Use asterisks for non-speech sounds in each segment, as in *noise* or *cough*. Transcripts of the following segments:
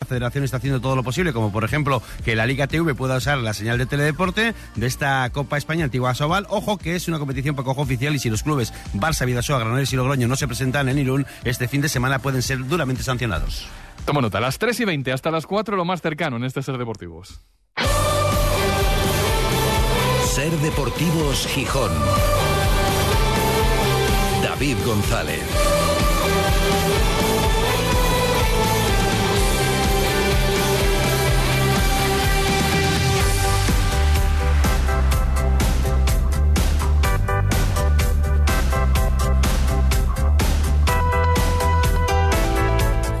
La federación está haciendo todo lo posible, como por ejemplo que la Liga TV pueda usar la señal de teledeporte de esta Copa España Antigua Sobal. Ojo que es una competición poco oficial y si los clubes Barça, Vidasoa, Granollers y Logroño no se presentan en Irún, este fin de semana pueden ser duramente sancionados. Toma nota, a las 3 y 20 hasta las 4 lo más cercano en este Ser Deportivos. Ser Deportivos Gijón. David González.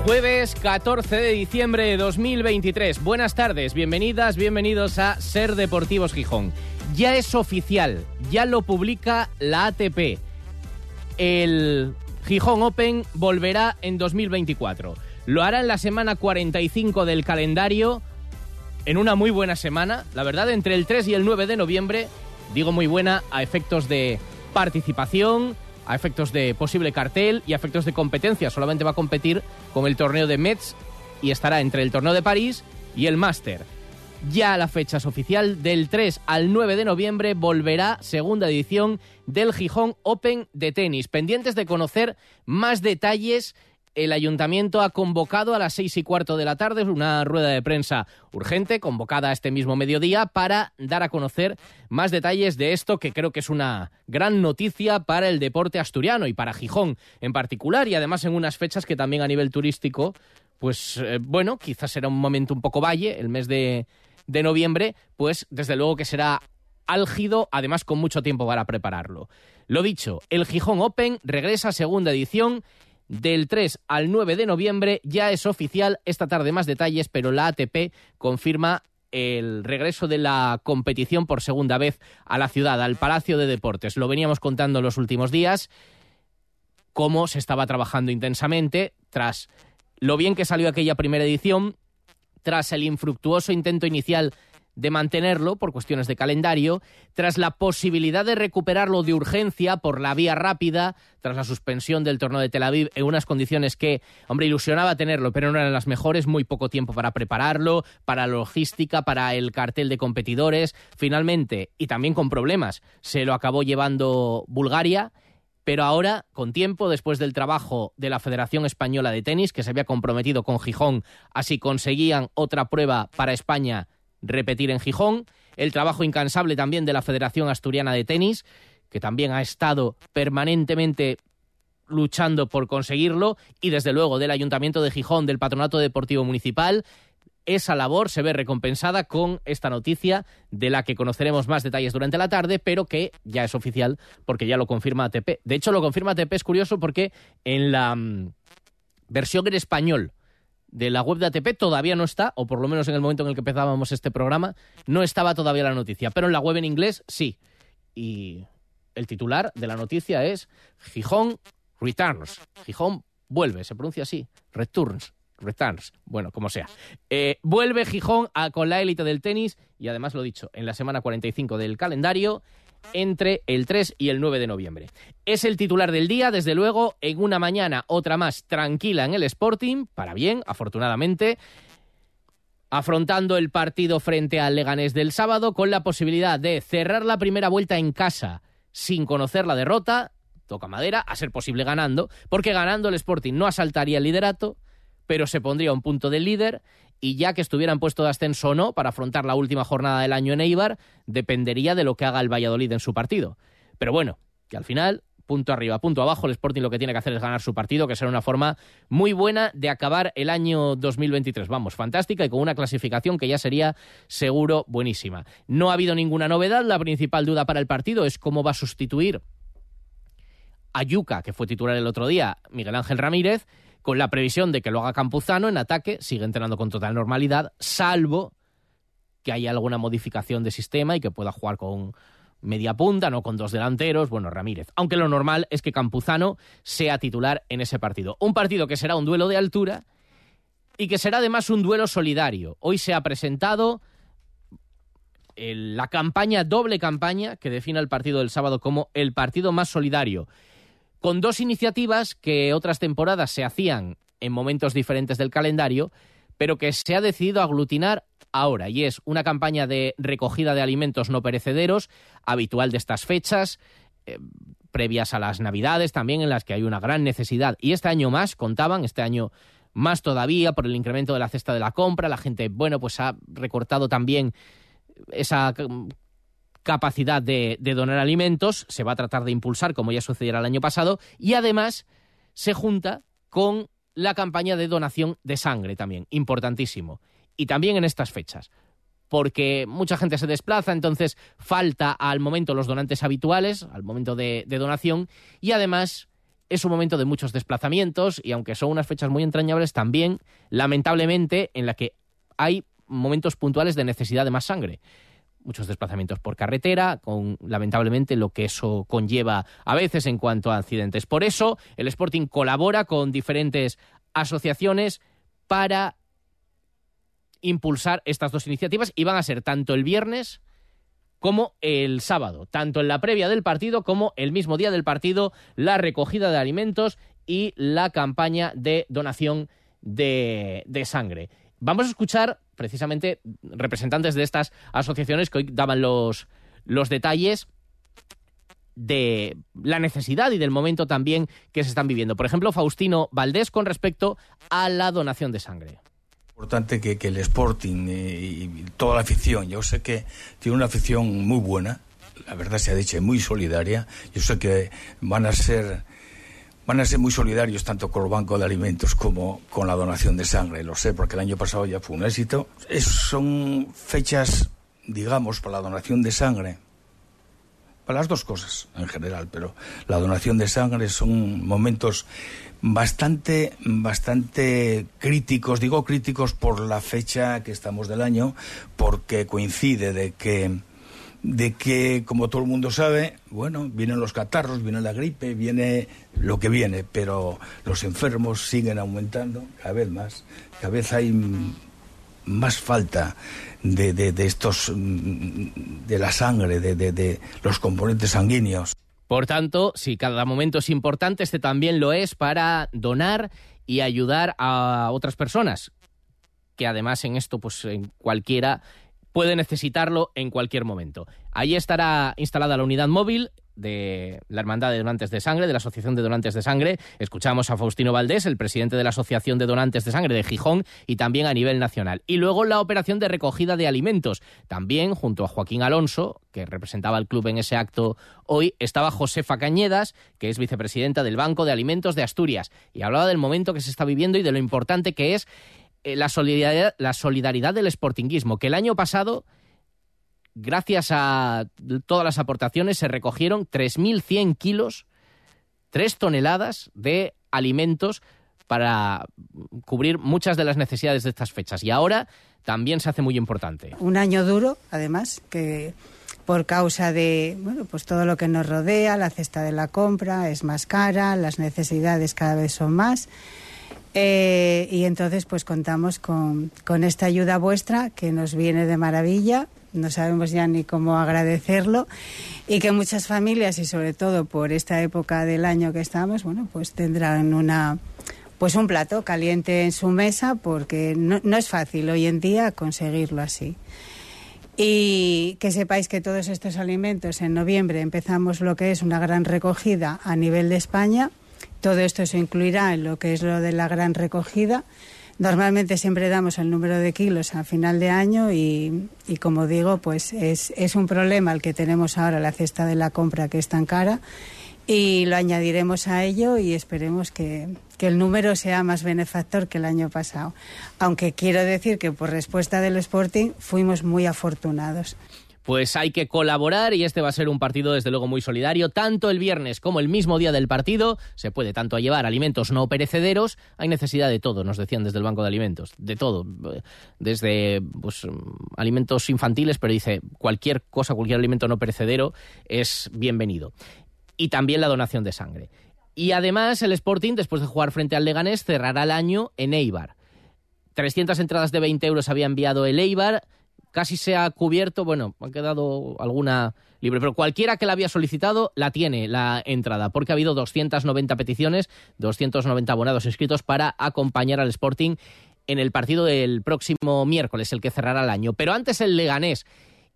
Jueves 14 de diciembre de 2023. Buenas tardes, bienvenidas, bienvenidos a Ser Deportivos Gijón. Ya es oficial, ya lo publica la ATP. El Gijón Open volverá en 2024. Lo hará en la semana 45 del calendario, en una muy buena semana, la verdad, entre el 3 y el 9 de noviembre. Digo muy buena a efectos de participación, a efectos de posible cartel y a efectos de competencia. Solamente va a competir con el torneo de Metz y estará entre el torneo de París y el Master. Ya la fecha es oficial, del 3 al 9 de noviembre volverá segunda edición del Gijón Open de tenis. Pendientes de conocer más detalles el ayuntamiento ha convocado a las seis y cuarto de la tarde una rueda de prensa urgente, convocada este mismo mediodía, para dar a conocer más detalles de esto, que creo que es una gran noticia para el deporte asturiano y para Gijón en particular, y además en unas fechas que también a nivel turístico, pues eh, bueno, quizás será un momento un poco valle, el mes de, de noviembre, pues desde luego que será álgido, además con mucho tiempo para prepararlo. Lo dicho, el Gijón Open regresa a segunda edición del 3 al 9 de noviembre. Ya es oficial, esta tarde más detalles, pero la ATP confirma el regreso de la competición por segunda vez a la ciudad, al Palacio de Deportes. Lo veníamos contando en los últimos días, cómo se estaba trabajando intensamente tras lo bien que salió aquella primera edición, tras el infructuoso intento inicial de mantenerlo por cuestiones de calendario, tras la posibilidad de recuperarlo de urgencia por la vía rápida, tras la suspensión del torneo de Tel Aviv en unas condiciones que, hombre, ilusionaba tenerlo, pero no eran las mejores, muy poco tiempo para prepararlo, para logística, para el cartel de competidores, finalmente, y también con problemas, se lo acabó llevando Bulgaria. Pero ahora, con tiempo, después del trabajo de la Federación Española de Tenis, que se había comprometido con Gijón, así conseguían otra prueba para España repetir en Gijón, el trabajo incansable también de la Federación Asturiana de Tenis, que también ha estado permanentemente luchando por conseguirlo, y desde luego del Ayuntamiento de Gijón, del Patronato Deportivo Municipal. Esa labor se ve recompensada con esta noticia de la que conoceremos más detalles durante la tarde, pero que ya es oficial porque ya lo confirma ATP. De hecho, lo confirma ATP es curioso porque en la mm, versión en español de la web de ATP todavía no está, o por lo menos en el momento en el que empezábamos este programa, no estaba todavía la noticia, pero en la web en inglés sí. Y el titular de la noticia es Gijón Returns. Gijón vuelve, se pronuncia así, Returns. Returns, bueno, como sea. Eh, vuelve Gijón con la élite del tenis y además lo dicho, en la semana 45 del calendario entre el 3 y el 9 de noviembre. Es el titular del día, desde luego, en una mañana otra más tranquila en el Sporting, para bien, afortunadamente, afrontando el partido frente al Leganés del sábado con la posibilidad de cerrar la primera vuelta en casa sin conocer la derrota, toca madera, a ser posible ganando, porque ganando el Sporting no asaltaría el liderato, pero se pondría un punto del líder y ya que estuvieran puesto de ascenso o no para afrontar la última jornada del año en Eibar, dependería de lo que haga el Valladolid en su partido. Pero bueno, que al final, punto arriba, punto abajo, el Sporting lo que tiene que hacer es ganar su partido, que será una forma muy buena de acabar el año 2023. Vamos, fantástica y con una clasificación que ya sería seguro buenísima. No ha habido ninguna novedad, la principal duda para el partido es cómo va a sustituir a Yuca, que fue titular el otro día, Miguel Ángel Ramírez, con la previsión de que lo haga Campuzano en ataque, sigue entrenando con total normalidad, salvo que haya alguna modificación de sistema y que pueda jugar con media punta, no con dos delanteros, bueno, Ramírez. Aunque lo normal es que Campuzano sea titular en ese partido. Un partido que será un duelo de altura y que será además un duelo solidario. Hoy se ha presentado la campaña, doble campaña, que define el partido del sábado como el partido más solidario con dos iniciativas que otras temporadas se hacían en momentos diferentes del calendario, pero que se ha decidido aglutinar ahora, y es una campaña de recogida de alimentos no perecederos, habitual de estas fechas, eh, previas a las Navidades también, en las que hay una gran necesidad. Y este año más, contaban, este año más todavía por el incremento de la cesta de la compra, la gente, bueno, pues ha recortado también esa capacidad de, donar alimentos, se va a tratar de impulsar como ya sucediera el año pasado, y además se junta con la campaña de donación de sangre también, importantísimo. Y también en estas fechas, porque mucha gente se desplaza, entonces falta al momento los donantes habituales, al momento de, de donación, y además es un momento de muchos desplazamientos, y aunque son unas fechas muy entrañables, también, lamentablemente, en la que hay momentos puntuales de necesidad de más sangre muchos desplazamientos por carretera, con lamentablemente lo que eso conlleva a veces en cuanto a accidentes. Por eso, el Sporting colabora con diferentes asociaciones para impulsar estas dos iniciativas y van a ser tanto el viernes como el sábado, tanto en la previa del partido como el mismo día del partido, la recogida de alimentos y la campaña de donación de, de sangre. Vamos a escuchar precisamente representantes de estas asociaciones que hoy daban los, los detalles de la necesidad y del momento también que se están viviendo. Por ejemplo, Faustino Valdés con respecto a la donación de sangre. Importante que, que el Sporting y toda la afición, yo sé que tiene una afición muy buena, la verdad se ha dicho, muy solidaria, yo sé que van a ser van a ser muy solidarios tanto con el Banco de Alimentos como con la donación de sangre. Lo sé porque el año pasado ya fue un éxito. Son fechas, digamos, para la donación de sangre. Para las dos cosas en general, pero la donación de sangre son momentos bastante, bastante críticos. Digo críticos por la fecha que estamos del año, porque coincide de que de que, como todo el mundo sabe, bueno, vienen los catarros, viene la gripe, viene lo que viene, pero los enfermos siguen aumentando cada vez más, cada vez hay más falta de, de, estos, de la sangre, de, de los componentes sanguíneos. Por tanto, si cada momento es importante, este también lo es para donar y ayudar a otras personas, que además en esto, pues en cualquiera puede necesitarlo en cualquier momento. Ahí estará instalada la unidad móvil de la Hermandad de Donantes de Sangre, de la Asociación de Donantes de Sangre. Escuchamos a Faustino Valdés, el presidente de la Asociación de Donantes de Sangre de Gijón y también a nivel nacional. Y luego la operación de recogida de alimentos. También, junto a Joaquín Alonso, que representaba al club en ese acto hoy, estaba Josefa Cañedas, que es vicepresidenta del Banco de Alimentos de Asturias. Y hablaba del momento que se está viviendo y de lo importante que es la, solidaridad, la solidaridad del sportinguismo, que el año pasado, gracias a todas las aportaciones, se recogieron 3.100 kilos, 3 toneladas de alimentos para cubrir muchas de las necesidades de estas fechas. Y ahora también se hace muy importante. Un año duro, además, que por causa de bueno, pues todo lo que nos rodea, la cesta de la compra es más cara, las necesidades cada vez son más. Eh, y entonces pues contamos con, esta ayuda vuestra que nos viene de maravilla. No sabemos ya ni cómo agradecerlo. Y que muchas familias y sobre todo por esta época del año que estamos, bueno, pues tendrán una pues un plato caliente en su mesa porque no es fácil hoy en día conseguirlo así. Y que sepáis que todos estos alimentos en noviembre empezamos lo que es una gran recogida a nivel de España todo esto se incluirá en lo que es lo de la gran recogida. Normalmente siempre damos el número de kilos a final de año y, como digo, pues es, un problema el que tenemos ahora la cesta de la compra que es tan cara y lo añadiremos a ello y esperemos que, que el número sea más benefactor que el año pasado. Aunque quiero decir que por respuesta del Sporting fuimos muy afortunados pues hay que colaborar y este va a ser un partido desde luego muy solidario. Tanto el viernes como el mismo día del partido se puede tanto llevar alimentos no perecederos, hay necesidad de todo, nos decían desde el Banco de Alimentos, de todo, desde pues, alimentos infantiles, pero dice cualquier cosa, cualquier alimento no perecedero es bienvenido. Y también la donación de sangre. Y además el Sporting, después de jugar frente al Leganés, cerrará el año en Eibar. 300 entradas de 20 euros había enviado el Eibar, casi se ha cubierto, bueno, ha quedado alguna libre, pero cualquiera que la había solicitado la tiene la entrada, porque ha habido 290 peticiones, 290 abonados inscritos para acompañar al Sporting en el partido del próximo miércoles, el que cerrará el año. Pero antes el Leganés.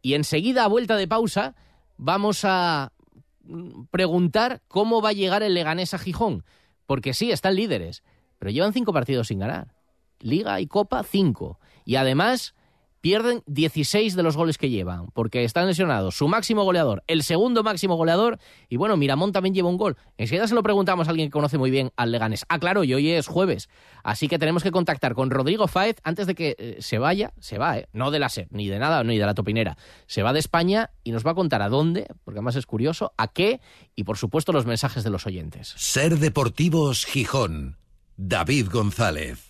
Y enseguida, a vuelta de pausa, vamos a preguntar cómo va a llegar el Leganés a Gijón. Porque sí, están líderes, pero llevan cinco partidos sin ganar. Liga y Copa, cinco. Y además pierden 16 de los goles que llevan, porque están lesionados su máximo goleador, el segundo máximo goleador, y bueno, Miramón también lleva un gol. Enseguida se lo preguntamos a alguien que conoce muy bien al Leganés. Ah, claro, y hoy es jueves, así que tenemos que contactar con Rodrigo Fáez antes de que eh, se vaya, se va, ¿eh? no de la SER, ni de nada, ni de la topinera, se va de España y nos va a contar a dónde, porque además es curioso, a qué, y por supuesto los mensajes de los oyentes. Ser Deportivos Gijón. David González.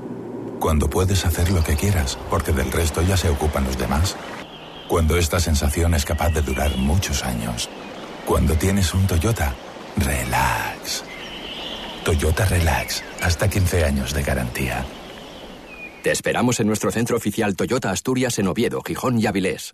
Cuando puedes hacer lo que quieras porque del resto ya se ocupan los demás. Cuando esta sensación es capaz de durar muchos años. Cuando tienes un Toyota, relax. Toyota Relax, hasta 15 años de garantía. Te esperamos en nuestro centro oficial Toyota Asturias en Oviedo, Gijón y Avilés.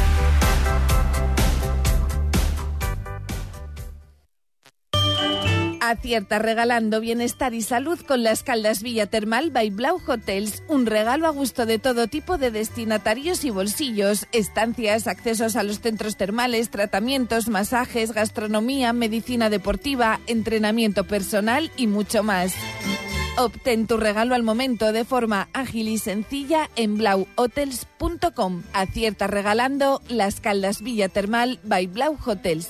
Acierta regalando bienestar y salud con las Caldas Villa Termal by Blau Hotels. Un regalo a gusto de todo tipo de destinatarios y bolsillos. Estancias, accesos a los centros termales, tratamientos, masajes, gastronomía, medicina deportiva, entrenamiento personal y mucho más. Obtén tu regalo al momento de forma ágil y sencilla en blauhotels.com. Acierta regalando las Caldas Villa Termal by Blau Hotels.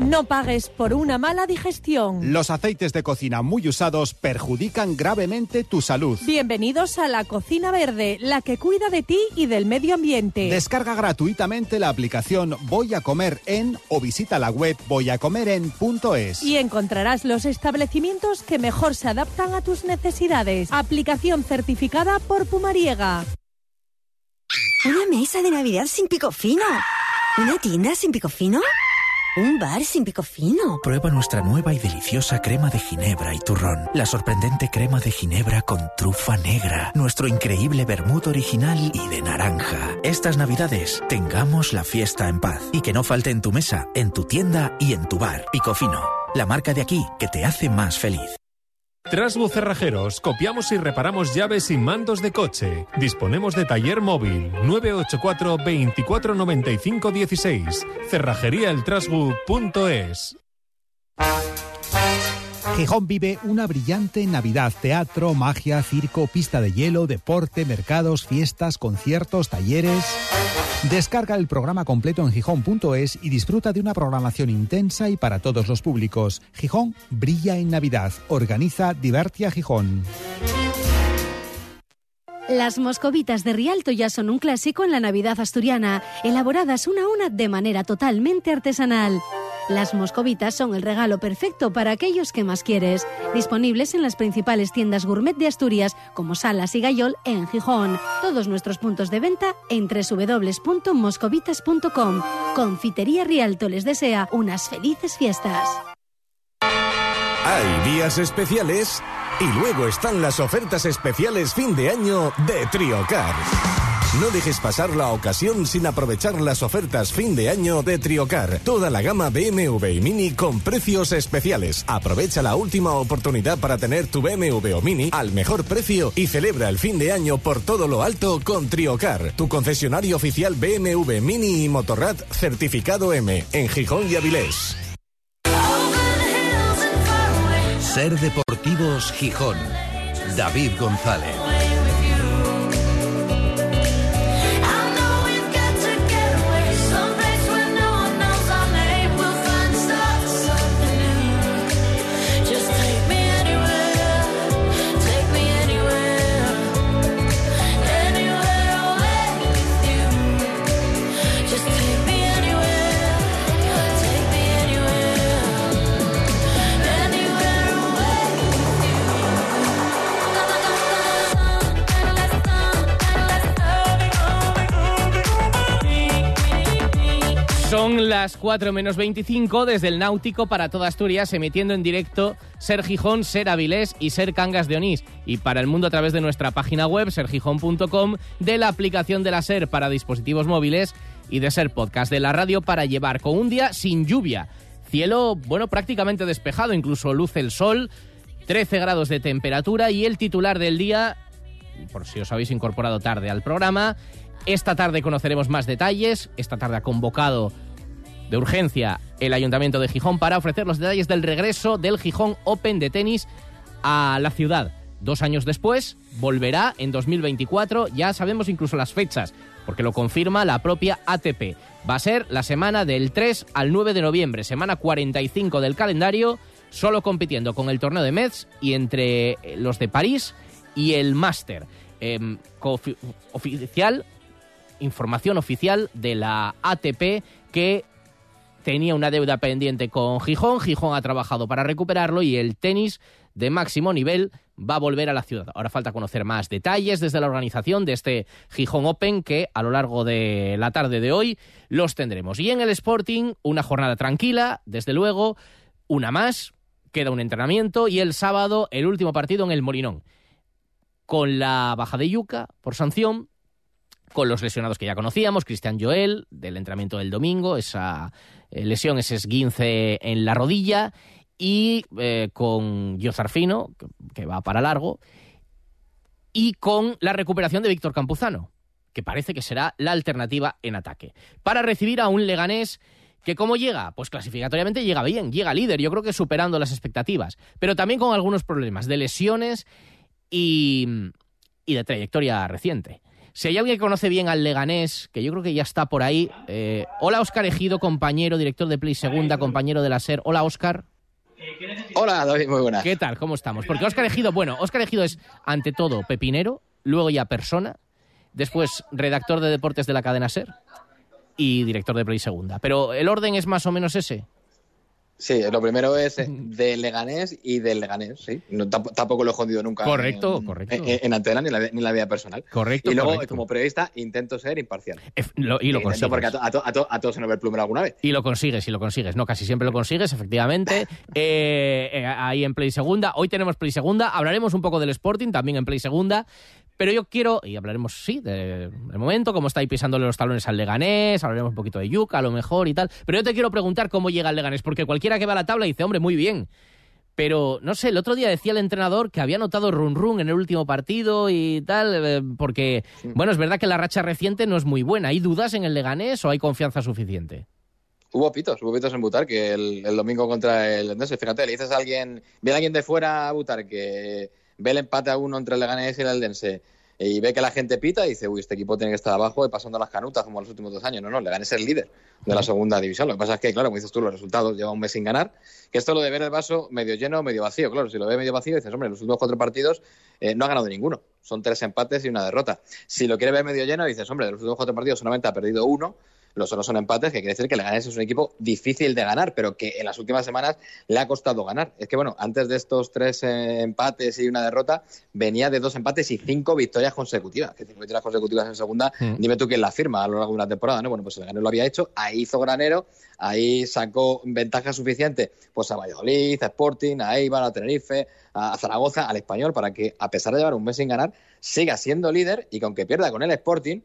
No pagues por una mala digestión. Los aceites de cocina muy usados perjudican gravemente tu salud. Bienvenidos a la Cocina Verde, la que cuida de ti y del medio ambiente. Descarga gratuitamente la aplicación Voy a comer en o visita la web voyacomeren.es. Y encontrarás los establecimientos que mejor se adaptan a tus necesidades. Aplicación certificada por Pumariega. Una mesa de Navidad sin pico fino. Una tienda sin pico fino. Un bar sin pico fino. Prueba nuestra nueva y deliciosa crema de ginebra y turrón. La sorprendente crema de ginebra con trufa negra. Nuestro increíble vermut original y de naranja. Estas navidades, tengamos la fiesta en paz. Y que no falte en tu mesa, en tu tienda y en tu bar. Pico fino. La marca de aquí que te hace más feliz. Trasbu Cerrajeros, copiamos y reparamos llaves y mandos de coche. Disponemos de taller móvil 984 24 95 16. Cerrajeríaeltrasbu.es. Gijón vive una brillante Navidad. Teatro, magia, circo, pista de hielo, deporte, mercados, fiestas, conciertos, talleres. Descarga el programa completo en gijón.es y disfruta de una programación intensa y para todos los públicos. Gijón brilla en Navidad. Organiza Divertia Gijón. Las moscovitas de Rialto ya son un clásico en la Navidad asturiana, elaboradas una a una de manera totalmente artesanal. Las moscovitas son el regalo perfecto para aquellos que más quieres. Disponibles en las principales tiendas gourmet de Asturias, como Salas y Gayol en Gijón. Todos nuestros puntos de venta en www.moscovitas.com. Confitería Rialto les desea unas felices fiestas. Hay días especiales y luego están las ofertas especiales fin de año de Triocar. No dejes pasar la ocasión sin aprovechar las ofertas fin de año de Triocar. Toda la gama BMW y Mini con precios especiales. Aprovecha la última oportunidad para tener tu BMW o Mini al mejor precio y celebra el fin de año por todo lo alto con Triocar, tu concesionario oficial BMW Mini y Motorrad certificado M en Gijón y Avilés. Ser Deportivos Gijón. David González. Son las 4 menos 25 desde el Náutico para toda Asturias, emitiendo en directo Ser Gijón, Ser Avilés y Ser Cangas de Onís. Y para el mundo a través de nuestra página web, sergijón.com, de la aplicación de la Ser para dispositivos móviles y de Ser Podcast de la radio para llevar con un día sin lluvia. Cielo, bueno, prácticamente despejado, incluso luce el sol, 13 grados de temperatura y el titular del día, por si os habéis incorporado tarde al programa, esta tarde conoceremos más detalles. Esta tarde ha convocado de urgencia el Ayuntamiento de Gijón para ofrecer los detalles del regreso del Gijón Open de tenis a la ciudad. Dos años después, volverá en 2024, ya sabemos incluso las fechas, porque lo confirma la propia ATP. Va a ser la semana del 3 al 9 de noviembre, semana 45 del calendario, solo compitiendo con el torneo de Metz y entre los de París y el Máster. Eh, oficial información oficial de la ATP que tenía una deuda pendiente con Gijón. Gijón ha trabajado para recuperarlo y el tenis de máximo nivel va a volver a la ciudad. Ahora falta conocer más detalles desde la organización de este Gijón Open que a lo largo de la tarde de hoy los tendremos. Y en el Sporting, una jornada tranquila, desde luego, una más, queda un entrenamiento y el sábado el último partido en el Molinón. Con la baja de Yuca por sanción, con los lesionados que ya conocíamos, Cristian Joel, del entrenamiento del domingo, esa eh, lesión, ese esguince en la rodilla, y eh, con Fino, que va para largo, y con la recuperación de Víctor Campuzano, que parece que será la alternativa en ataque, para recibir a un Leganés que cómo llega, pues clasificatoriamente llega bien, llega líder, yo creo que superando las expectativas, pero también con algunos problemas de lesiones y, y de trayectoria reciente. Si hay alguien que conoce bien al Leganés, que yo creo que ya está por ahí. Eh, hola, Oscar Ejido, compañero, director de Play Segunda, compañero de la SER. Hola, Oscar. Hola, David, muy buenas. ¿Qué tal? ¿Cómo estamos? Porque Oscar Ejido, bueno, Oscar Ejido es ante todo pepinero, luego ya persona, después redactor de deportes de la cadena SER y director de Play Segunda. Pero el orden es más o menos ese. Sí, lo primero es eh, *laughs* de Leganés y del Leganés, sí. tampoco lo he escondido nunca. Correcto, en, correcto. En, antena ni en, la, la, vida personal. Correcto. Y luego, correcto. como periodista, intento ser imparcial. y lo consigues. Porque a, to, a, to, a, todos se nos ve el plumero alguna vez. Y lo consigues, y lo consigues. No, casi siempre lo consigues, efectivamente. *laughs* eh, eh, ahí en Play Segunda. Hoy tenemos Play Segunda. Hablaremos un poco del Sporting, también en Play Segunda. Pero yo quiero, y hablaremos, sí, del de momento, cómo está ahí pisándole los talones al Leganés, hablaremos un poquito de Yuca, a lo mejor y tal. Pero yo te quiero preguntar cómo llega el Leganés, porque cualquiera que va a la tabla dice, hombre, muy bien. Pero, no sé, el otro día decía el entrenador que había notado run run en el último partido y tal, eh, porque, sí. bueno, es verdad que la racha reciente no es muy buena. ¿Hay dudas en el Leganés o hay confianza suficiente? Hubo pitos, hubo pitos en Butar, que el, el domingo contra el Endense, fíjate, le dices a alguien, viene alguien de fuera a Butar que ve el empate a uno entre el Leganés y el Eldense y ve que la gente pita y dice, uy, este equipo tiene que estar abajo y pasando las canutas como en los últimos dos años. No, no, le ganes el líder de la segunda división. Lo que pasa es que, claro, como dices tú, los resultados lleva un mes sin ganar, que esto lo de ver el vaso medio lleno o medio vacío. Claro, si lo ve medio vacío, dices, hombre, los últimos cuatro partidos eh, no ha ganado ninguno. Son tres empates y una derrota. Si lo quiere ver medio lleno, dices, hombre, de los últimos cuatro partidos solamente ha perdido uno, los otros son empates, que quiere decir que el Leganés es un equipo difícil de ganar, pero que en las últimas semanas le ha costado ganar. Es que, bueno, antes de estos tres eh, empates y una derrota, venía de dos empates y cinco victorias consecutivas. Que cinco victorias consecutivas en segunda, mm. dime tú quién la firma a lo largo de una temporada, ¿no? Bueno, pues el Leganés lo había hecho, ahí hizo granero, ahí sacó ventaja suficiente pues a Valladolid, a Sporting, a Eibar, a Tenerife, a Zaragoza, al Español, para que, a pesar de llevar un mes sin ganar, siga siendo líder y que aunque pierda con el Sporting,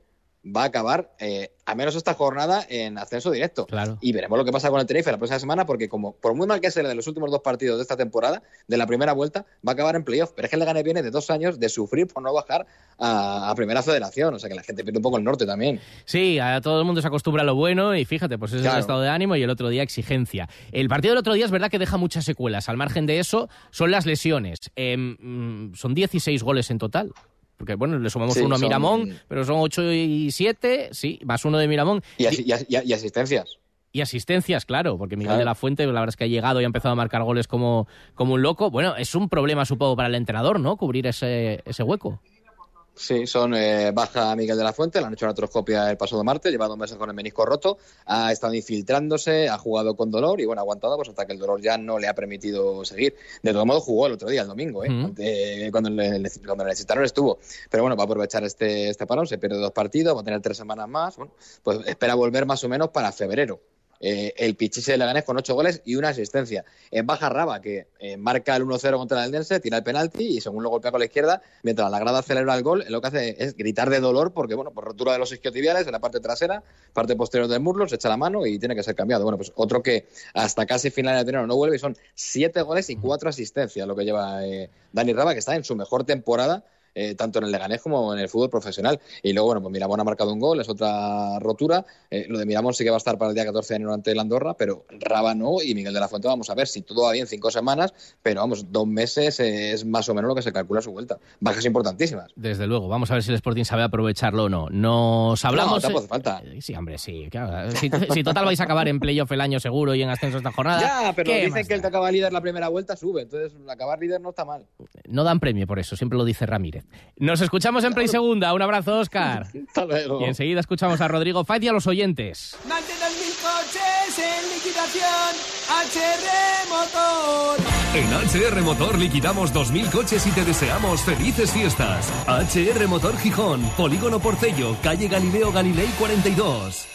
va a acabar, eh, a menos esta jornada, en ascenso directo. Claro. Y veremos lo que pasa con el Tenerife la próxima semana, porque como por muy mal que sea de los últimos dos partidos de esta temporada, de la primera vuelta, va a acabar en playoff. Pero es que el Leganés viene de dos años de sufrir por no bajar a, a primera federación. O sea que la gente pierde un poco el norte también. Sí, a todo el mundo se acostumbra a lo bueno y fíjate, pues ese es el estado de ánimo y el otro día exigencia. El partido del otro día es verdad que deja muchas secuelas. Al margen de eso, son las lesiones. Em, mm, son 16 goles en total. Porque, bueno, le sumamos Sí, uno a son- Miramón, pero son 8 y 7, sí, más uno de Miramón. Y, asi- y as- y- y asistencias. Y asistencias, claro, porque Miguel Claro. de la Fuente, la verdad es que ha llegado y ha empezado a marcar goles como, como un loco. Bueno, es un problema, supongo, para el entrenador, ¿no? Cubrir ese, ese hueco. Sí, son eh, baja Miguel de la Fuente, le han hecho una atroscopia el pasado martes, lleva dos meses con el menisco roto, ha estado infiltrándose, ha jugado con dolor y bueno, ha aguantado pues hasta que el dolor ya no le ha permitido seguir. De todo modo jugó el otro día, el domingo, ¿eh? Mm. Ante- cuando, le, le- cuando le necesitaron estuvo. Pero bueno, va a aprovechar este, este parón, se pierde dos partidos, va a tener tres semanas más, bueno, pues espera volver más o menos para febrero. Eh, el Pichiche de Leganés con ocho goles y una asistencia. En baja Raba, que eh, marca el 1-0 contra el Eldense, tira el penalti y según lo golpea con la izquierda, mientras la grada celebra el gol, lo que hace es gritar de dolor porque, bueno, por rotura de los isquiotibiales en la parte trasera, parte posterior del muslo, se echa la mano y tiene que ser cambiado. Bueno, pues otro que hasta casi final de enero no vuelve y son siete goles y cuatro asistencias lo que lleva eh, Dani Raba, que está en su mejor temporada eh, tanto en el Leganés como en el fútbol profesional. Y luego, bueno, pues Miramón ha marcado un gol, es otra rotura. Eh, lo de Miramón sí que va a estar para el día 14 de enero ante el Andorra, pero Raba no y Miguel de la Fuente vamos a ver si todo va bien cinco semanas, pero vamos, dos meses es más o menos lo que se calcula su vuelta. Bajas importantísimas. Desde luego, vamos a ver si el Sporting sabe aprovecharlo o no. Nos hablamos. No, tampoco falta. Eh, Sí, hombre, sí. claro. Si, si total vais a acabar en playoff el año seguro y en ascenso esta jornada. Ya, pero ¿qué dicen que el que acaba líder la primera vuelta sube, entonces acabar líder no está mal. No dan premio por eso, siempre lo dice Ramírez. Nos escuchamos en Play Segunda. Un abrazo, Oscar. *laughs* Hasta luego. Y enseguida escuchamos a Rodrigo Faiz y a los oyentes. Más de 2.000 coches en liquidación. HR Motor. En HR Motor liquidamos 2.000 coches y te deseamos felices fiestas. HR Motor Gijón, Polígono Porcello, calle Galileo Galilei 42.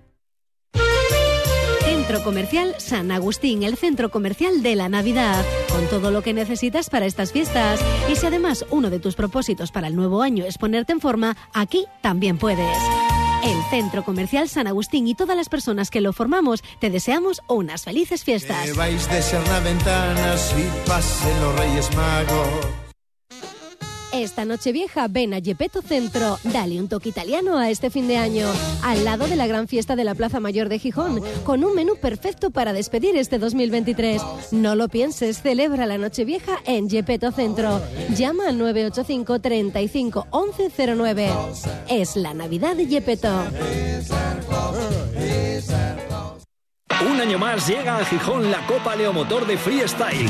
Centro Comercial San Agustín, el centro comercial de la Navidad, con todo lo que necesitas para estas fiestas. Y si además uno de tus propósitos para el nuevo año es ponerte en forma, aquí también puedes. El Centro Comercial San Agustín y todas las personas que lo formamos te deseamos unas felices fiestas. Que vais de ser si pasen los Reyes Magos. Esta noche vieja ven a Gepetto Centro. Dale un toque italiano a este fin de año, al lado de la gran fiesta de la Plaza Mayor de Gijón, con un menú perfecto para despedir este 2023. No lo pienses, celebra la noche vieja en Gepetto Centro. Llama al 985 35 1109. Es la Navidad de Gepetto. Un año más llega a Gijón la Copa Leomotor de Freestyle.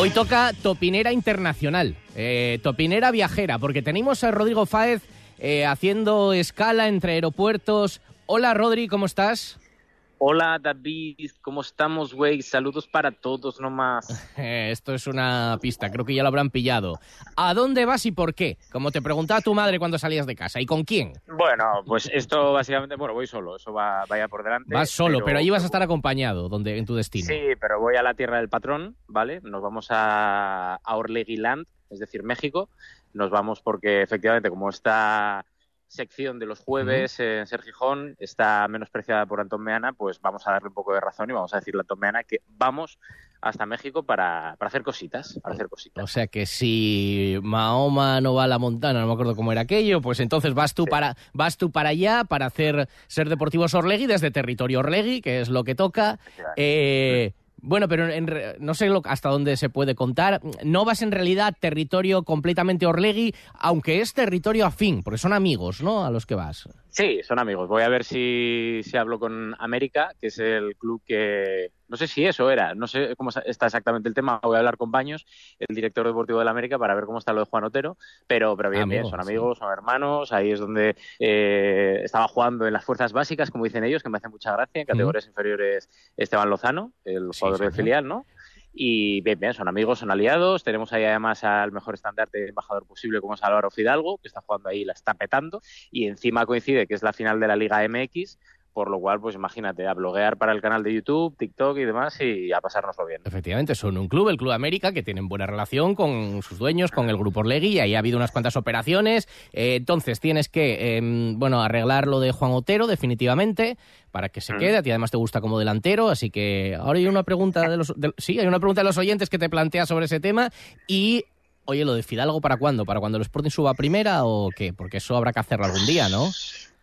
Hoy toca Topinera Internacional, eh, Topinera Viajera, porque tenemos a Rodrigo Fáez eh, haciendo escala entre aeropuertos. Hola Rodri, ¿cómo estás? Hola David, ¿cómo estamos, güey? Saludos para todos nomás. *laughs* Esto es una pista, creo que ya lo habrán pillado. ¿A dónde vas y por qué? Como te preguntaba tu madre cuando salías de casa. ¿Y con quién? Bueno, pues esto básicamente, bueno, voy solo, eso va, vaya por delante. Vas solo, pero, ahí vas a estar acompañado donde, en tu destino. Sí, pero voy a la tierra del patrón, ¿vale? Nos vamos a, a Orleguiland, es decir, México. Nos vamos porque efectivamente, como esta sección de los jueves en Ser Gijón está menospreciada por Antón Meana, pues vamos a darle un poco de razón y vamos a decirle a Antón Meana que vamos hasta México para, para hacer cositas, para hacer cositas. O sea que si Mahoma no va a la montana, no me acuerdo cómo era aquello, pues entonces vas tú para vas tú para allá para hacer ser deportivos Orlegui desde territorio Orlegui, que es lo que toca. Eh, bueno, pero en re- no sé lo- hasta dónde se puede contar. No vas en realidad territorio completamente Orlegui, aunque es territorio afín, porque son amigos, ¿no? A los que vas. Sí, son amigos. Voy a ver si, si hablo con América, que es el club que... No sé si eso era, no sé cómo está exactamente el tema. Voy a hablar con Baños, el director deportivo del América, para ver cómo está lo de Juan Otero. Pero, pero bien, bien, Amigos, son sí. amigos, son hermanos. Ahí es donde eh, estaba jugando en las fuerzas básicas, como dicen ellos, que me hace mucha gracia. En categorías inferiores, Esteban Lozano, el jugador del filial, ¿no? Y bien, bien, son amigos, son aliados. Tenemos ahí además al mejor estandarte de embajador posible, como es Álvaro Fidalgo, que está jugando ahí, la está petando. Y encima coincide que es la final de la Liga MX, por lo cual, pues imagínate, a bloguear para el canal de YouTube, TikTok y demás, y a pasárnoslo bien. Efectivamente, son un club, el Club América, que tienen buena relación con sus dueños, con el Grupo Orlegui, y ahí ha habido unas cuantas operaciones. Eh, entonces tienes que, eh, bueno, arreglar lo de Juan Otero, definitivamente, para que se Mm. quede. A ti además te gusta como delantero, así que ahora hay una pregunta de los... de- sí, hay una pregunta de los oyentes que te plantea sobre ese tema y... Oye, lo de Fidalgo, ¿para cuándo? ¿Para cuando el Sporting suba a primera o qué? Porque eso habrá que hacerlo algún día, ¿no?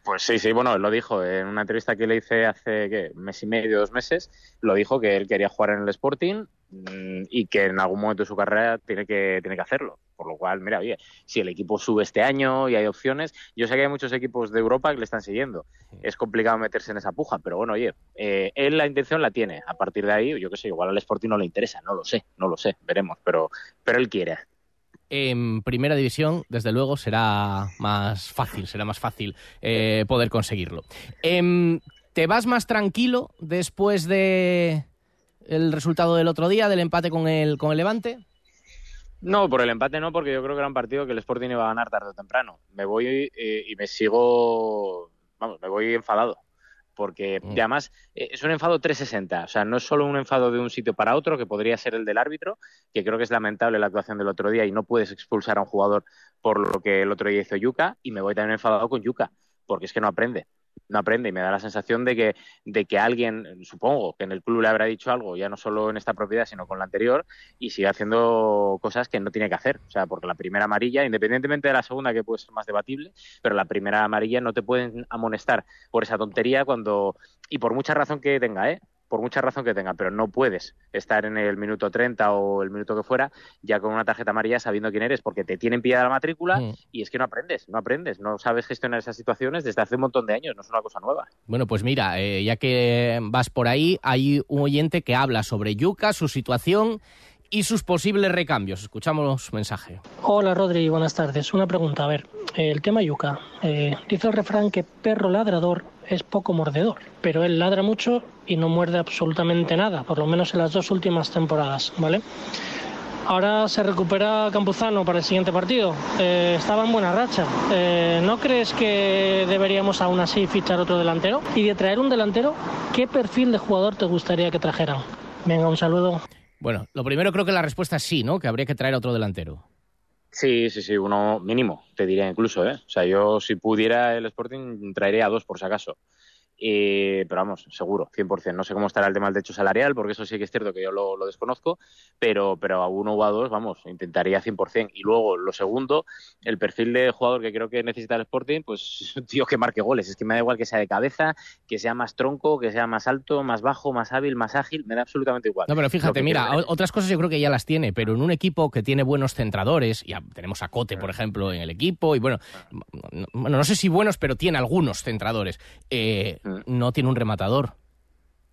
Pues sí, sí, bueno, lo dijo en una entrevista que le hice hace, ¿qué? mes y medio, dos meses, lo dijo que él quería jugar en el Sporting mm, y que en algún momento de su carrera tiene que, tiene que hacerlo. Por lo cual, mira, oye, si el equipo sube este año y hay opciones, yo sé que hay muchos equipos de Europa que le están siguiendo. Es complicado meterse en esa puja, pero bueno, oye, eh, él la intención la tiene. A partir de ahí, yo qué sé, igual al Sporting no le interesa, no lo sé, no lo sé, veremos, pero, pero él quiere. En primera división, desde luego, será más fácil, será más fácil eh, poder conseguirlo. Em, ¿Te vas más tranquilo después de el resultado del otro día, del empate con el, con el Levante? No, por el empate no, porque yo creo que era un partido que el Sporting iba a ganar tarde o temprano. Me voy eh, y me sigo, vamos, me voy enfadado. Porque y además eh, es un enfado 360, o sea, no es solo un enfado de un sitio para otro, que podría ser el del árbitro, que creo que es lamentable la actuación del otro día y no puedes expulsar a un jugador por lo que el otro día hizo Yuka, y me voy también enfadado con Yuka, porque es que no aprende no aprende y me da la sensación de que, de que alguien, supongo que en el club le habrá dicho algo, ya no solo en esta propiedad, sino con la anterior, y sigue haciendo cosas que no tiene que hacer. O sea, porque la primera amarilla, independientemente de la segunda, que puede ser más debatible, pero la primera amarilla no te pueden amonestar por esa tontería cuando, y por mucha razón que tenga, ¿eh? Por mucha razón que tenga, pero no puedes estar en el minuto 30 o el minuto que fuera ya con una tarjeta amarilla sabiendo quién eres, porque te tienen pillada la matrícula Mm. y es que no aprendes, no aprendes, no sabes gestionar esas situaciones desde hace un montón de años, no es una cosa nueva. Bueno, pues mira, eh, ya que vas por ahí, hay un oyente que habla sobre Yuca, su situación y sus posibles recambios. Escuchamos su mensaje. Hola Rodri, buenas tardes. Una pregunta, a ver, el tema yuca. Eh, dice el refrán que perro ladrador es poco mordedor, pero él ladra mucho y no muerde absolutamente nada, por lo menos en las dos últimas temporadas, ¿vale? Ahora se recupera Campuzano para el siguiente partido. Eh, estaba en buena racha. Eh, ¿No crees que deberíamos aún así fichar otro delantero? Y de traer un delantero, ¿qué perfil de jugador te gustaría que trajeran? Venga, un saludo. Bueno, lo primero creo que la respuesta es sí, ¿no? Que habría que traer otro delantero. Sí, sí, sí, uno mínimo, te diría incluso, ¿eh? O sea, yo si pudiera el Sporting traería a dos por si acaso. Eh, pero vamos, seguro, 100%. No sé cómo estará el tema del techo salarial, porque eso sí que es cierto que yo lo, lo desconozco, pero, pero a uno o a dos, vamos, intentaría 100%. Y luego, lo segundo, el perfil de jugador que creo que necesita el Sporting, pues un *laughs* tío que marque goles. Es que me da igual que sea de cabeza, que sea más tronco, que sea más alto, más bajo, más hábil, más ágil, me da absolutamente igual. No, pero fíjate, mira, quiero otras cosas yo creo que ya las tiene, pero en un equipo que tiene buenos centradores, ya tenemos a Cote, por ejemplo, en el equipo, y bueno, no, bueno, no sé si buenos, pero tiene algunos centradores. Eh, no tiene un rematador.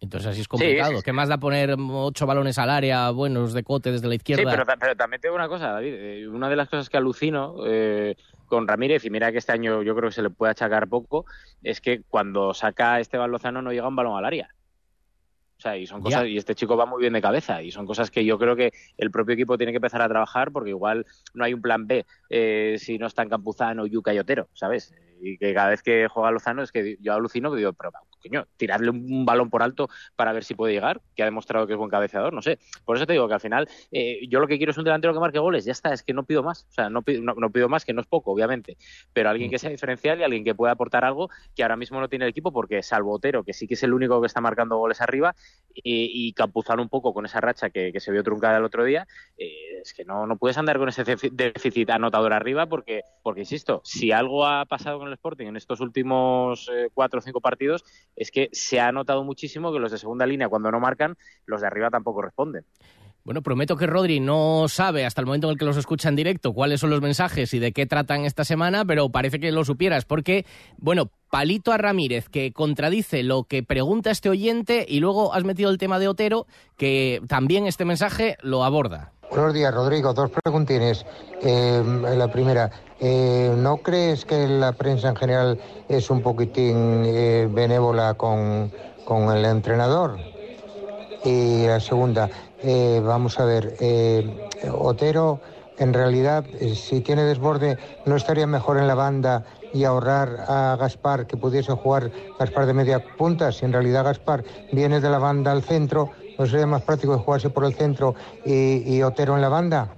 Entonces así es complicado. sí, sí. ¿Qué más da poner ocho balones al área buenos de Cote desde la izquierda? Sí, pero, ta- pero también tengo una cosa, David. eh, una de las cosas que alucino eh, con Ramírez, y mira que este año yo creo que se le puede achacar poco, es que cuando saca a Esteban Lozano no llega un balón al área. O sea, y son Ya. cosas, y este chico va muy bien de cabeza, y son cosas que yo creo que el propio equipo tiene que empezar a trabajar, porque igual no hay un plan B eh, si no están Campuzano, Yuca y Otero, ¿sabes? Y que cada vez que juega Lozano es que yo alucino que digo, pero coño, tirarle un balón por alto para ver si puede llegar, que ha demostrado que es buen cabeceador, no sé. Por eso te digo que al final eh, yo lo que quiero es un delantero que marque goles, ya está, es que no pido más, o sea, no pido, no, pido más, que no es poco, obviamente, pero alguien que sea diferencial y alguien que pueda aportar algo que ahora mismo no tiene el equipo, porque salvo Otero, que sí que es el único que está marcando goles arriba, y, y un poco con esa racha que, se vio truncada el otro día, eh, es que no, no puedes andar con ese déficit anotador arriba, porque, porque insisto, si algo ha pasado con el Sporting en estos últimos eh, cuatro o cinco partidos, es que se ha notado muchísimo que los de segunda línea, cuando no marcan, los de arriba tampoco responden. Bueno, prometo que Rodri no sabe hasta el momento en el que los escucha en directo cuáles son los mensajes y de qué tratan esta semana, pero parece que lo supieras, porque, bueno, palito a Ramírez, que contradice lo que pregunta este oyente, y luego has metido el tema de Otero, que también este mensaje lo aborda. Buenos días, Rodrigo. Dos preguntines. Eh, la primera, eh, ¿no crees que la prensa en general es un poquitín eh, benévola con, con, el entrenador? Y la segunda, vamos a ver, Otero, en realidad, si tiene desborde, ¿no estaría mejor en la banda y ahorrar a Gaspar que pudiese jugar Gaspar de media punta? Si en realidad Gaspar viene de la banda al centro ¿No sería más práctico jugarse por el centro y, Otero en la banda?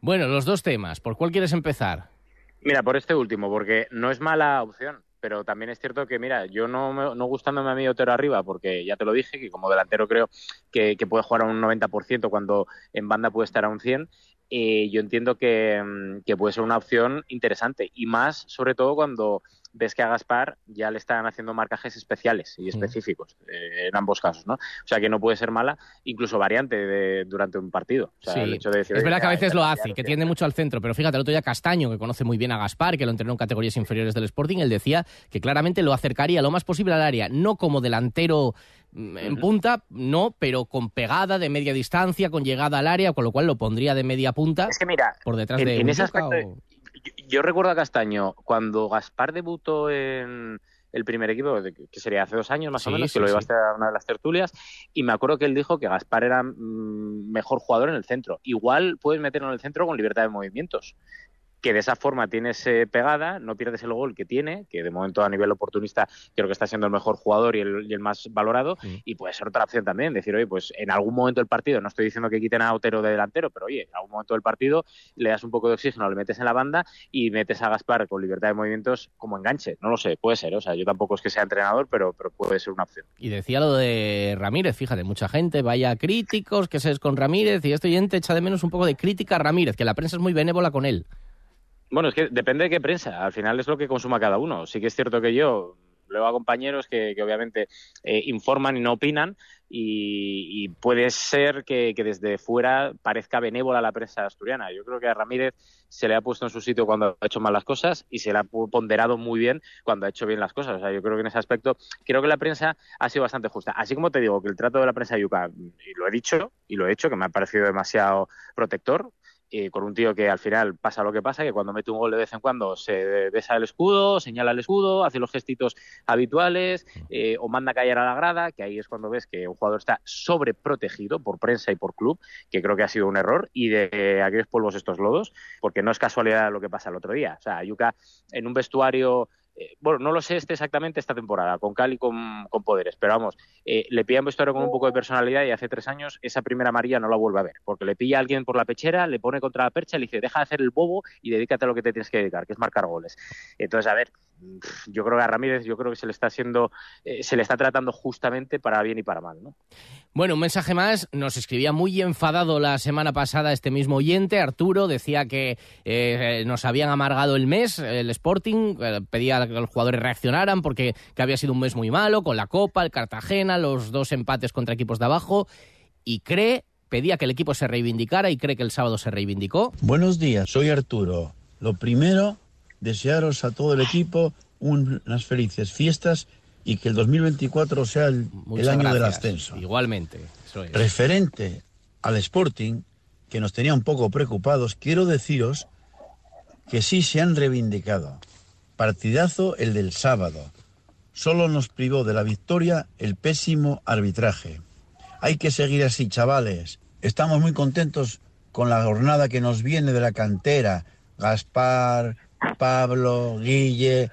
Bueno, los dos temas. ¿Por cuál quieres empezar? Mira, por este último, porque no es mala opción pero también es cierto que, mira, yo no, no gustándome a mí Otero arriba, porque ya te lo dije, que como delantero creo que, puede jugar a un 90% cuando en banda puede estar a un 100%, eh, yo entiendo que, que, puede ser una opción interesante, y más sobre todo cuando ves que a Gaspar ya le están haciendo marcajes especiales y específicos eh, en ambos casos, ¿no? O sea que no puede ser mala, incluso variante de, durante un partido. es verdad que a veces lo hace, que tiende mucho al centro, pero fíjate, el otro día Castaño, que conoce muy bien a Gaspar, que lo entrenó en categorías inferiores del Sporting, él decía que claramente lo acercaría lo más posible al área, no como delantero mm, en punta, no, pero con pegada de media distancia, con llegada al área, con lo cual lo pondría de media punta. Es que mira, por detrás de en ese aspecto, yo, recuerdo a Castaño cuando Gaspar debutó en el primer equipo, que sería hace dos años más o menos, que lo llevaste a una de las tertulias, y me acuerdo que él dijo que Gaspar era mm, mejor jugador en el centro. Igual puedes meterlo en el centro con libertad de movimientos que de esa forma tienes eh, pegada, no pierdes el gol que tiene, que de momento a nivel oportunista creo que está siendo el mejor jugador y el, más valorado, y puede ser otra opción también, decir, oye, pues en algún momento del partido, no estoy diciendo que quiten a Otero de delantero, pero oye, en algún momento del partido le das un poco de oxígeno, le metes en la banda y metes a Gaspar con libertad de movimientos como enganche, no lo sé, puede ser, o sea, yo tampoco es que sea entrenador, pero, pero puede ser una opción. Y decía lo de Ramírez, fíjate, mucha gente, vaya críticos, que se es con Ramírez, y esto oyente echa de menos un poco de crítica a Ramírez, que la prensa es muy benévola con él. Bueno, es que depende de qué prensa. Al final es lo que consuma cada uno. Sí que es cierto que yo leo a compañeros que, obviamente eh, informan y no opinan y, puede ser que, desde fuera parezca benévola la prensa asturiana. Yo creo que a Ramírez se le ha puesto en su sitio cuando ha hecho mal las cosas y se le ha ponderado muy bien cuando ha hecho bien las cosas. O sea, yo creo que en ese aspecto creo que la prensa ha sido bastante justa. Así como te digo que el trato de la prensa yuca, y lo he dicho y lo he hecho, que me ha parecido demasiado protector, con un tío que al final pasa lo que pasa, que cuando mete un gol de vez en cuando se besa el escudo, señala el escudo, hace los gestitos habituales eh, o manda a callar a la grada, que ahí es cuando ves que un jugador está sobreprotegido por prensa y por club, que creo que ha sido un error, y de aquellos polvos estos lodos, porque no es casualidad lo que pasa el otro día. O sea, Yuka en un vestuario eh, bueno, no lo sé este exactamente esta temporada, con Cali y con, poderes, pero vamos, eh, le pilla un vestuario con un poco de personalidad y hace tres años esa primera María no la vuelve a ver, porque le pilla a alguien por la pechera, le pone contra la percha, le dice, deja de hacer el bobo y dedícate a lo que te tienes que dedicar, que es marcar goles. Entonces, a ver, yo creo que a Ramírez, yo creo que se le está haciendo, eh, se le está tratando justamente para bien y para mal, ¿no? Bueno, un mensaje más, nos escribía muy enfadado la semana pasada este mismo oyente, Arturo, decía que nos habían amargado el mes, el Sporting, pedía que los jugadores reaccionaran porque que había sido un mes muy malo con la Copa, el Cartagena, los dos empates contra equipos de abajo y cree, pedía que el equipo se reivindicara y cree que el sábado se reivindicó. Buenos días, soy Arturo. Lo primero, desearos a todo el equipo unas felices fiestas y que el 2024 sea el, año del ascenso. Igualmente, Referente al Sporting, que nos tenía un poco preocupados, quiero deciros que sí se han reivindicado. Partidazo el del sábado. Solo nos privó de la victoria el pésimo arbitraje. Hay que seguir así, chavales. Estamos muy contentos con la jornada que nos viene de la cantera. Gaspar, Pablo, Guille,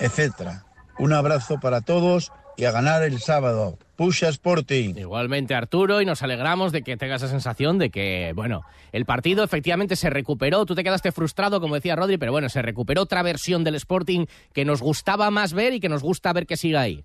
etc. Un abrazo para todos y a ganar el sábado. Pusha Sporting. Igualmente, Arturo, y nos alegramos de que tengas esa sensación de que, bueno, el partido efectivamente se recuperó. Tú te quedaste frustrado, como decía Rodri, pero bueno, se recuperó otra versión del Sporting que nos gustaba más ver y que nos gusta ver que siga ahí.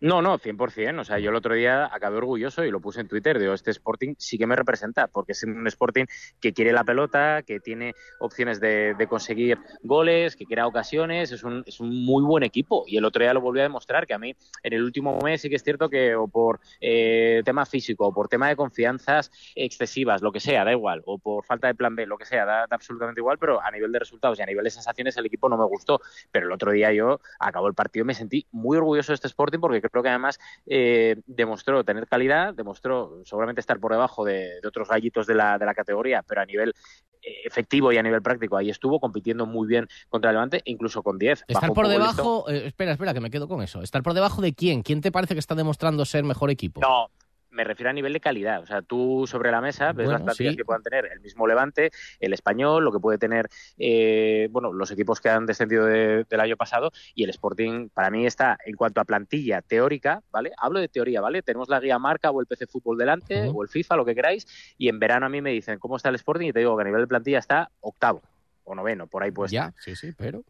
No, no, 100%. O sea, yo el otro día acabé orgulloso y lo puse en Twitter. Digo, este Sporting sí que me representa, porque es un Sporting que quiere la pelota, que tiene opciones de, conseguir goles, que crea ocasiones. Es un, es un muy buen equipo. Y el otro día lo volví a demostrar, que a mí en el último mes sí que es cierto que o por eh, tema físico, o por tema de confianzas excesivas, lo que sea, da igual, o por falta de plan B, lo que sea, da, da absolutamente igual, pero a nivel de resultados y a nivel de sensaciones el equipo no me gustó. Pero el otro día yo acabó el partido y me sentí muy orgulloso de este Sporting porque creo que además eh, demostró tener calidad, demostró seguramente estar por debajo de, de otros gallitos de la, de la categoría, pero a nivel eh, efectivo y a nivel práctico ahí estuvo compitiendo muy bien contra el Levante, incluso con 10. Estar por debajo, eh, espera, espera, que me quedo con eso. Estar por debajo de quién? ¿Quién te parece que está demostrando ser mejor equipo? No, me refiero a nivel de calidad. O sea, tú sobre la mesa ves Bueno, las plantillas sí. que puedan tener el mismo Levante, el español, lo que puede tener eh, bueno, los equipos que han descendido de- del año pasado y el Sporting para mí está en cuanto a plantilla teórica, ¿vale? Hablo de teoría, ¿vale? Tenemos la guía marca o el PC Fútbol delante o el FIFA, lo que queráis, y en verano a mí me dicen cómo está el Sporting y te digo que a nivel de plantilla está octavo o noveno, por ahí pues. Ya, sí, sí, pero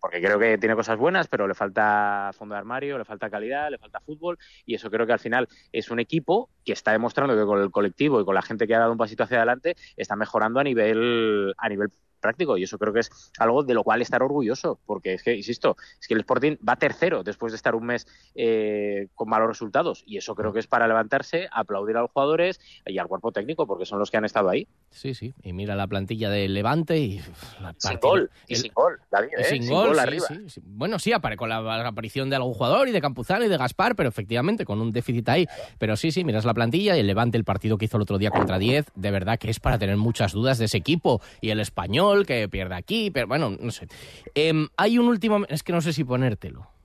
porque creo que tiene cosas buenas, pero le falta fondo de armario, le falta calidad, le falta fútbol y eso creo que al final es un equipo que está demostrando que con el colectivo y con la gente que ha dado un pasito hacia adelante está mejorando a nivel a nivel práctico y eso creo que es algo de lo cual estar orgulloso porque es que insisto es que el Sporting va tercero después de estar un mes eh, con malos resultados y eso creo que es para levantarse aplaudir a los jugadores y al cuerpo técnico porque son los que han estado ahí Sí, sí. Y mira la plantilla del Levante y... sin gol y el- sin gol David, ¿eh? sin, Sin gol, sí, arriba sí, sí. Bueno, sí, apare con la, la aparición de algún jugador y de Campuzano y de Gaspar, pero efectivamente con un déficit ahí. Pero sí, sí, miras la plantilla y el Levante, el partido que hizo el otro día contra 10, de verdad que es para tener muchas dudas de ese equipo. Y el español que pierde aquí, pero bueno, no sé. Em, hay un último... Es que no sé si ponértelo.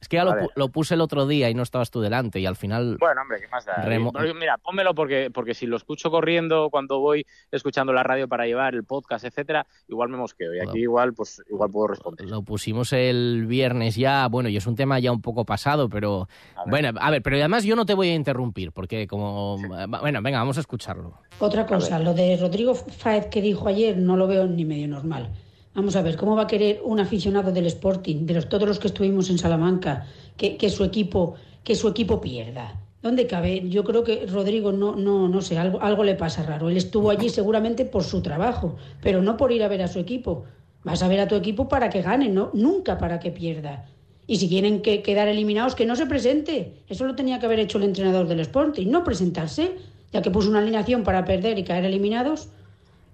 Es que ya lo, puse el otro día y no estabas tú delante y al final... Bueno, hombre, ¿qué más da? Remo- Mira, pónmelo porque, porque si lo escucho corriendo cuando voy escuchando la radio para llevar el podcast, etcétera, igual me mosqueo. Y aquí igual, pues igual puedo responder. Lo pusimos el viernes ya, bueno, y es un tema ya un poco pasado, pero bueno, a ver, pero además yo no te voy a interrumpir, porque como... Bueno, venga, vamos a escucharlo. Otra cosa, lo de Rodrigo Fáez que dijo ayer no lo veo ni medio normal. Vamos a ver, ¿cómo va a querer un aficionado del Sporting, de los, todos los que estuvimos en Salamanca, que, que su equipo que su equipo pierda? ¿Dónde cabe? Yo creo que Rodrigo no, no, no sé, algo, algo le pasa raro. Él estuvo allí *laughs* seguramente por su trabajo, pero no por ir a ver a su equipo. Vas a ver a tu equipo para que gane, no, nunca para que pierda. Y si tienen que quedar eliminados, que no se presente. Eso lo tenía que haber hecho el entrenador del Sporting, no presentarse, ya que puso una alineación para perder y caer eliminados.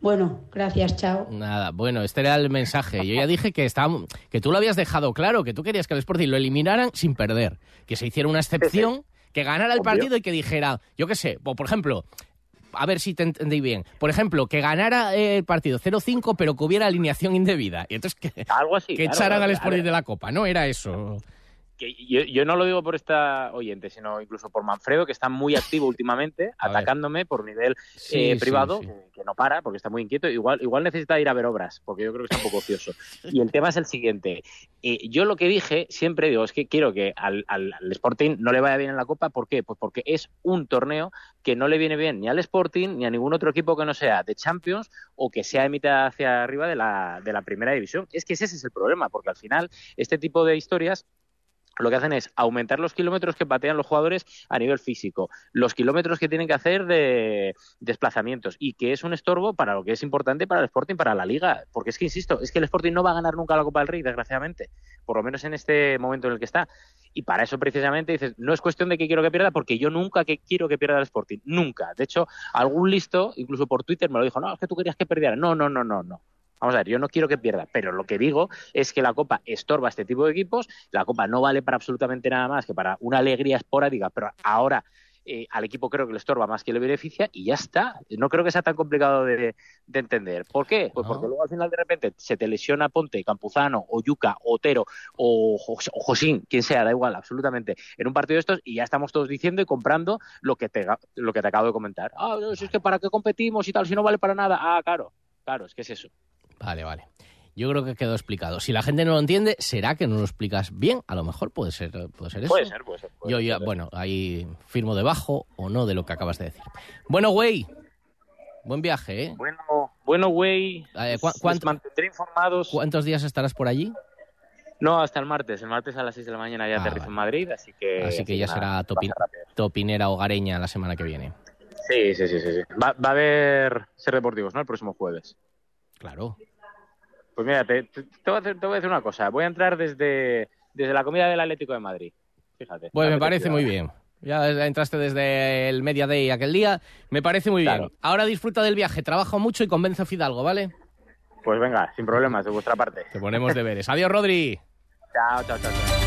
Bueno, gracias, chao. Nada, bueno, este era el mensaje. Yo ya dije que, estaba, que tú lo habías dejado claro, que tú querías que el Sporting lo eliminaran sin perder, que se hiciera una excepción, que ganara el Obvio. partido y que dijera, yo qué sé, o por ejemplo, a ver si te entendí bien, por ejemplo, que ganara eh, el partido 0-5 pero que hubiera alineación indebida. Y entonces que, Algo así. que claro, echaran claro, al. Sporting de la Copa, ¿no? Era eso. Que yo, yo no lo digo por esta oyente, sino incluso por Manfredo, que está muy activo últimamente, *laughs* atacándome por nivel Sí, eh, privado, sí. Que, que no para, porque está muy inquieto. Igual, igual necesita ir a ver obras, porque yo creo que está un poco ocioso. Y el tema es el siguiente. Eh, yo lo que dije siempre digo es que quiero que al, al- al Sporting no le vaya bien en la Copa. ¿Por qué? Pues porque es un torneo que no le viene bien ni al Sporting ni a ningún otro equipo que no sea de Champions o que sea de mitad hacia arriba de la, de la primera división. Es que ese es el problema, porque al final este tipo de historias lo que hacen es aumentar los kilómetros que patean los jugadores a nivel físico, los kilómetros que tienen que hacer de desplazamientos y que es un estorbo para lo que es importante para el Sporting, para la Liga, porque es que, insisto, es que el Sporting no va a ganar nunca la Copa del Rey, desgraciadamente, por lo menos en este momento en el que está. Y para eso precisamente dices, no es cuestión de que quiero que pierda, porque yo nunca que quiero que pierda el Sporting, nunca. De hecho, algún listo, incluso por Twitter, me lo dijo, no, es que tú querías que perdiera. No, no, no, no, no. Vamos a ver, yo no quiero que pierda, pero lo que digo es que la Copa estorba a este tipo de equipos, la Copa no vale para absolutamente nada más que para una alegría esporádica, pero ahora eh, al equipo creo que le estorba más que le beneficia y ya está. No creo que sea tan complicado de, de entender. ¿Por qué? Pues porque luego al final de repente se te lesiona Ponte, Campuzano, o Yuca, o Otero, o, Jos- o Josín, quien sea, da igual, absolutamente, en un partido de estos y ya estamos todos diciendo y comprando lo que te, lo que te acabo de comentar. Ah, no, si es que para qué competimos y tal, si no vale para nada. Ah, claro, claro, es que es eso. Vale, vale. Yo creo que quedó explicado. Si la gente no lo entiende, será que no lo explicas bien. A lo mejor puede ser, puede ser eso. Puede ser, puede ser. puede Yo ser. bueno, ahí firmo debajo o no de lo que acabas de decir. Bueno, güey. Buen viaje, ¿eh? Bueno, bueno, güey. Eh, ¿cu- os cuánto- mantendré informados. ¿Cuántos días estarás por allí? No, hasta el martes. El martes a las 6 de la mañana ya Ah, aterrizo en Madrid, así que... Así que ya nada, será topi- topinera hogareña la semana que viene. Sí, sí, sí, sí. sí. Va, va a haber ser deportivos, ¿no? El próximo jueves. Claro. Pues mira, te, te- te voy, a hacer, te voy a decir una cosa. Voy a entrar desde, desde la comida del Atlético de Madrid. Fíjate. Pues me parece muy bien. Ya entraste desde el Media Day aquel día. Me parece muy bien. Ahora disfruta del viaje, trabaja mucho y convence a Fidalgo, ¿vale? Pues venga, sin problemas, de vuestra parte. Te ponemos deberes. Adiós, Rodri. Chao, chao, chao. chao.